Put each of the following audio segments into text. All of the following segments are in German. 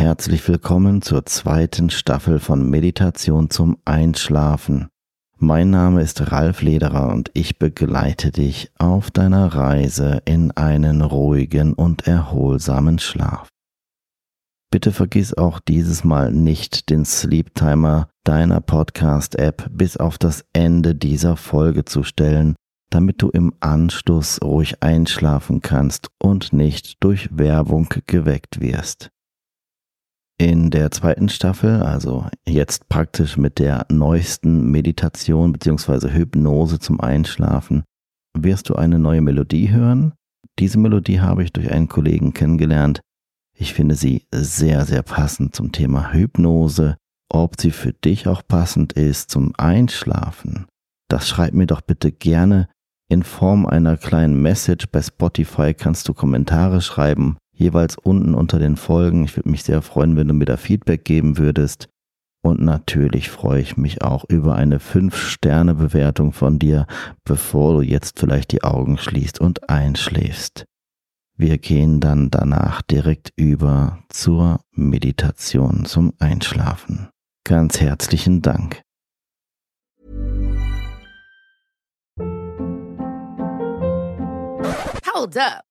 Herzlich willkommen zur zweiten Staffel von Meditation zum Einschlafen. Mein Name ist Ralf Lederer und ich begleite dich auf deiner Reise in einen ruhigen und erholsamen Schlaf. Bitte vergiss auch dieses Mal nicht den Sleep Timer deiner Podcast-App bis auf das Ende dieser Folge zu stellen, damit du im Anschluss ruhig einschlafen kannst und nicht durch Werbung geweckt wirst. In der zweiten Staffel, also jetzt praktisch mit der neuesten Meditation bzw. Hypnose zum Einschlafen, wirst du eine neue Melodie hören. Diese Melodie habe ich durch einen Kollegen kennengelernt, ich finde sie sehr, sehr passend zum Thema Hypnose. Ob sie für dich auch passend ist zum Einschlafen, das schreib mir doch bitte gerne in Form einer kleinen Message. Bei Spotify kannst du Kommentare schreiben, jeweils unten unter den Folgen. Ich würde mich sehr freuen, wenn du mir da Feedback geben würdest. Und natürlich freue ich mich auch über eine 5-Sterne-Bewertung von dir, bevor du jetzt vielleicht die Augen schließt und einschläfst. Wir gehen dann danach direkt über zur Meditation zum Einschlafen. Ganz herzlichen Dank. Hold up.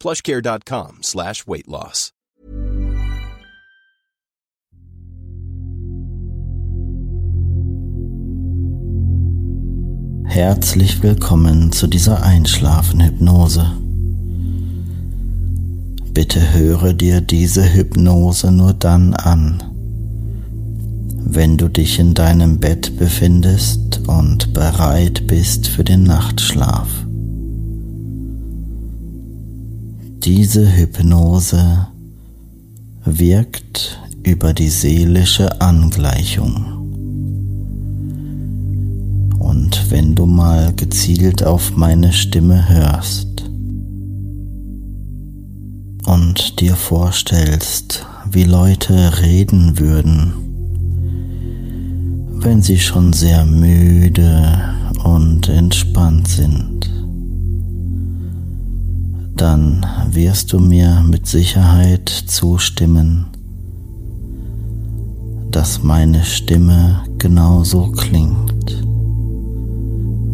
plushcare.com slash weight loss. Herzlich willkommen zu dieser Einschlafen-Hypnose. Bitte höre dir diese Hypnose nur dann an, wenn du dich in deinem Bett befindest und bereit bist für den Nachtschlaf. Diese Hypnose wirkt über die seelische Angleichung. Und wenn du mal gezielt auf meine Stimme hörst und dir vorstellst, wie Leute reden würden, wenn sie schon sehr müde und entspannt sind, dann wirst du mir mit Sicherheit zustimmen, dass meine Stimme genauso klingt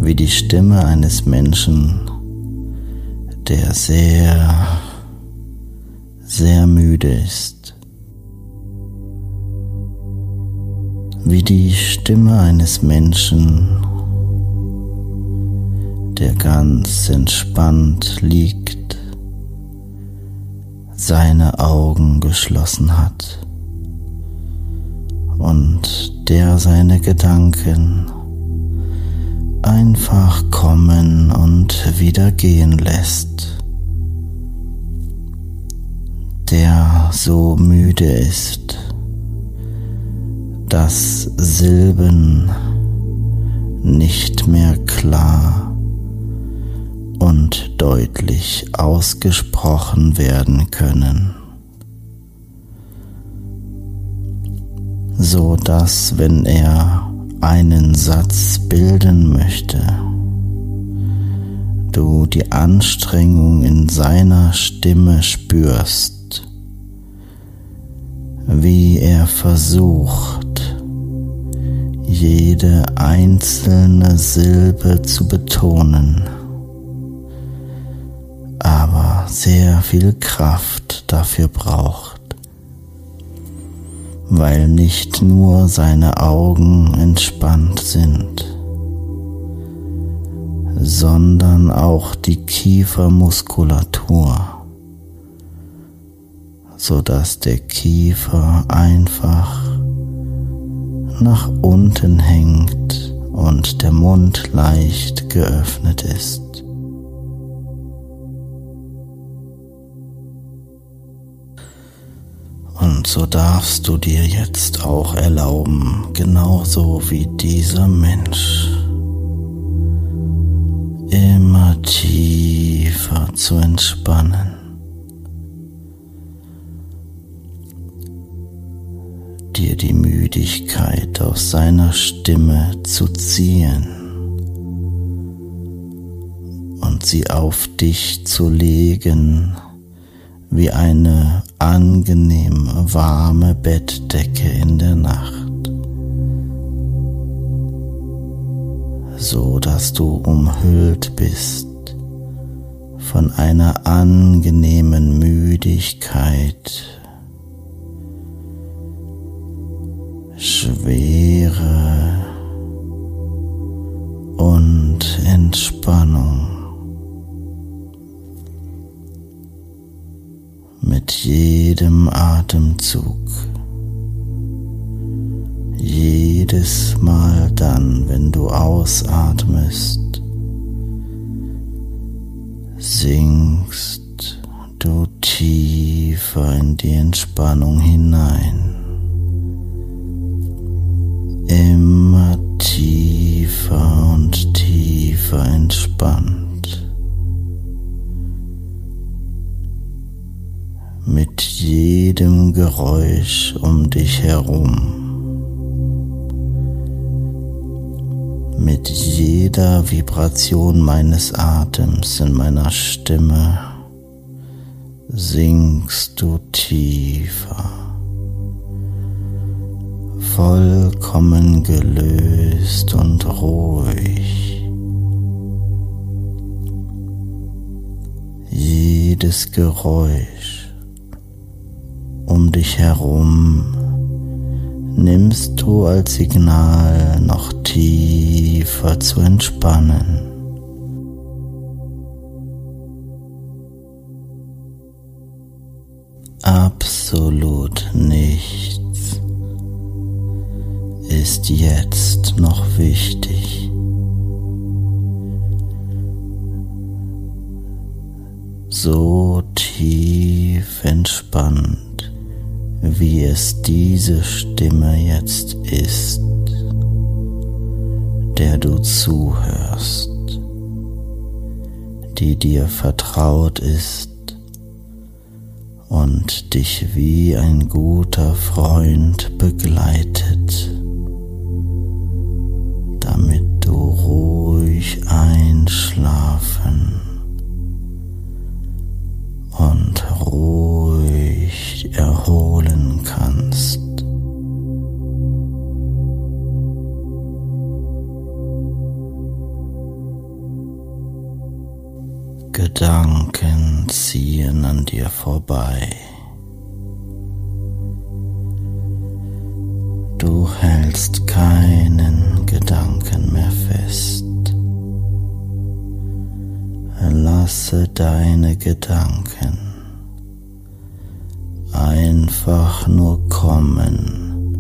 wie die Stimme eines Menschen, der sehr, sehr müde ist. Wie die Stimme eines Menschen, der ganz entspannt liegt seine Augen geschlossen hat und der seine Gedanken einfach kommen und wieder gehen lässt, der so müde ist, dass Silben nicht mehr klar und deutlich ausgesprochen werden können, so dass wenn er einen Satz bilden möchte, du die Anstrengung in seiner Stimme spürst, wie er versucht, jede einzelne Silbe zu betonen sehr viel Kraft dafür braucht, weil nicht nur seine Augen entspannt sind, sondern auch die Kiefermuskulatur, sodass der Kiefer einfach nach unten hängt und der Mund leicht geöffnet ist. Und so darfst du dir jetzt auch erlauben, genauso wie dieser Mensch, immer tiefer zu entspannen. dir die Müdigkeit aus seiner Stimme zu ziehen und sie auf dich zu legen wie eine angenehm warme Bettdecke in der Nacht, so dass du umhüllt bist von einer angenehmen Müdigkeit, Schwere und Entspannung. Mit jedem Atemzug. Jedes Mal dann, wenn du ausatmest, sinkst du tiefer in die Entspannung hinein. Immer tiefer und tiefer entspannt. Jedem Geräusch um dich herum, mit jeder Vibration meines Atems in meiner Stimme sinkst du tiefer, vollkommen gelöst und ruhig. Jedes Geräusch um dich herum nimmst du als Signal noch tiefer zu entspannen. Absolut nichts ist jetzt noch wichtig. So tief entspannt wie es diese Stimme jetzt ist, der du zuhörst, die dir vertraut ist und dich wie ein guter Freund begleitet, damit du ruhig einschlafen und ruhig erholen kannst. Gedanken ziehen an dir vorbei. Du hältst keinen Gedanken mehr fest. Lasse deine Gedanken einfach nur kommen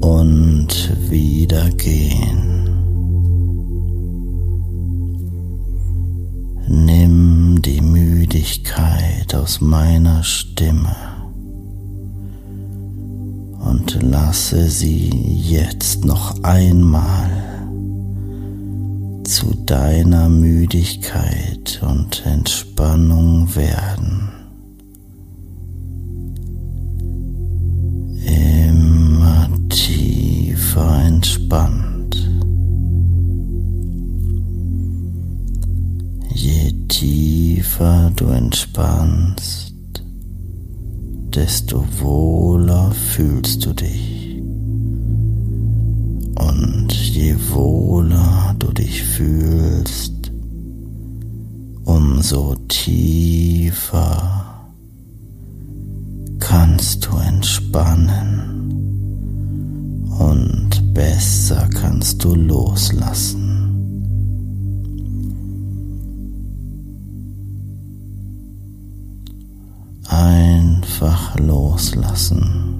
und wieder gehen. Nimm die Müdigkeit aus meiner Stimme und lasse sie jetzt noch einmal zu deiner Müdigkeit und Entspannung werden. Entspannt. Je tiefer du entspannst, desto wohler fühlst du dich. Und je wohler du dich fühlst, umso tiefer kannst du entspannen und besser kannst du loslassen. Einfach loslassen.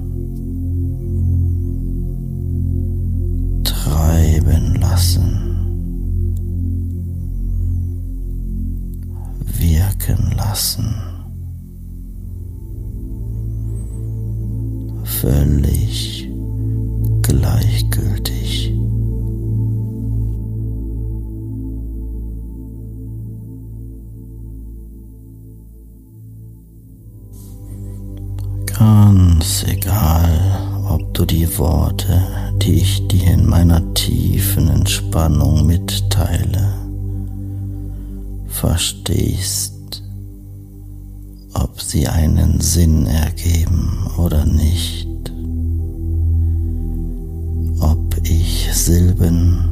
Silben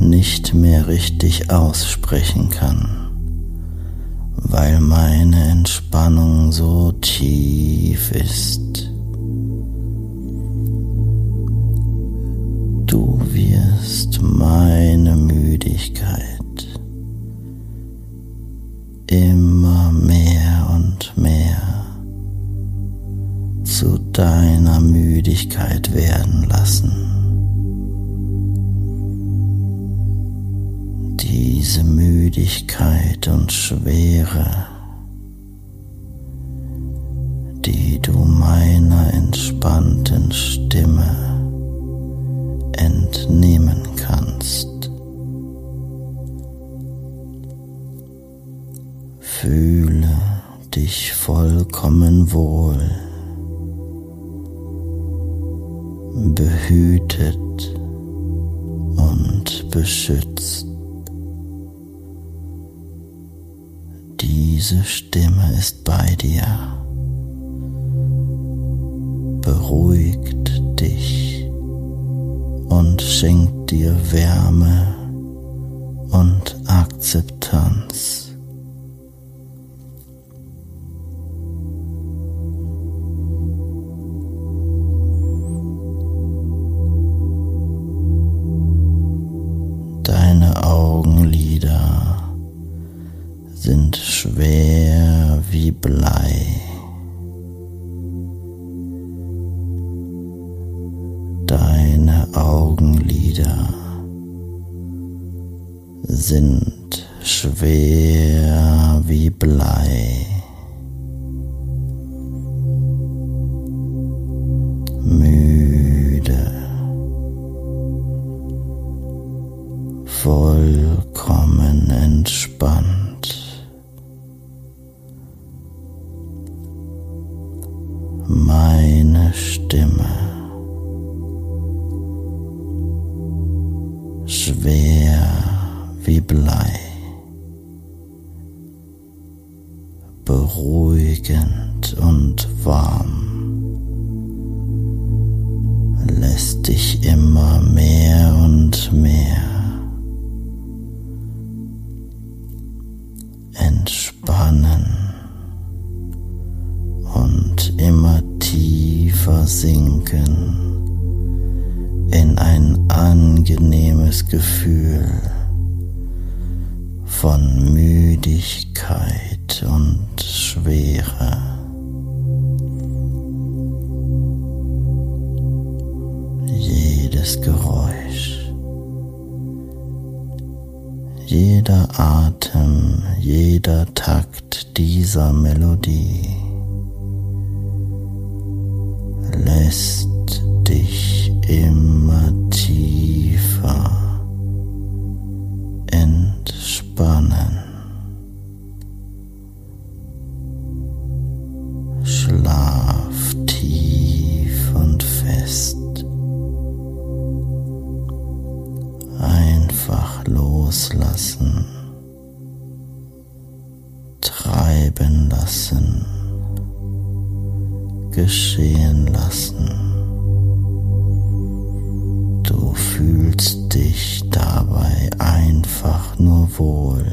nicht mehr richtig aussprechen kann weil meine Entspannung so tief ist. Du wirst meine Müdigkeit immer mehr und mehr zu deiner Müdigkeit werden lassen. Diese Müdigkeit und Schwere, die du meiner entspannten Stimme entnehmen kannst. Fühle dich vollkommen wohl, behütet und beschützt. Diese Stimme ist bei dir, beruhigt dich und schenkt dir Wärme und Akzeptanz. Augenlider sind schwer wie Blei. Müde, vollkommen entspannt. meine Stimme. Schwer wie Blei, beruhigend und warm, lässt dich immer mehr und mehr entspannen. immer tiefer sinken angenehmes Gefühl von Müdigkeit und Schwere. Jedes Geräusch, jeder Atem, jeder Takt dieser Melodie lässt dich immer lassen geschehen lassen. Du fühlst dich dabei einfach nur wohl.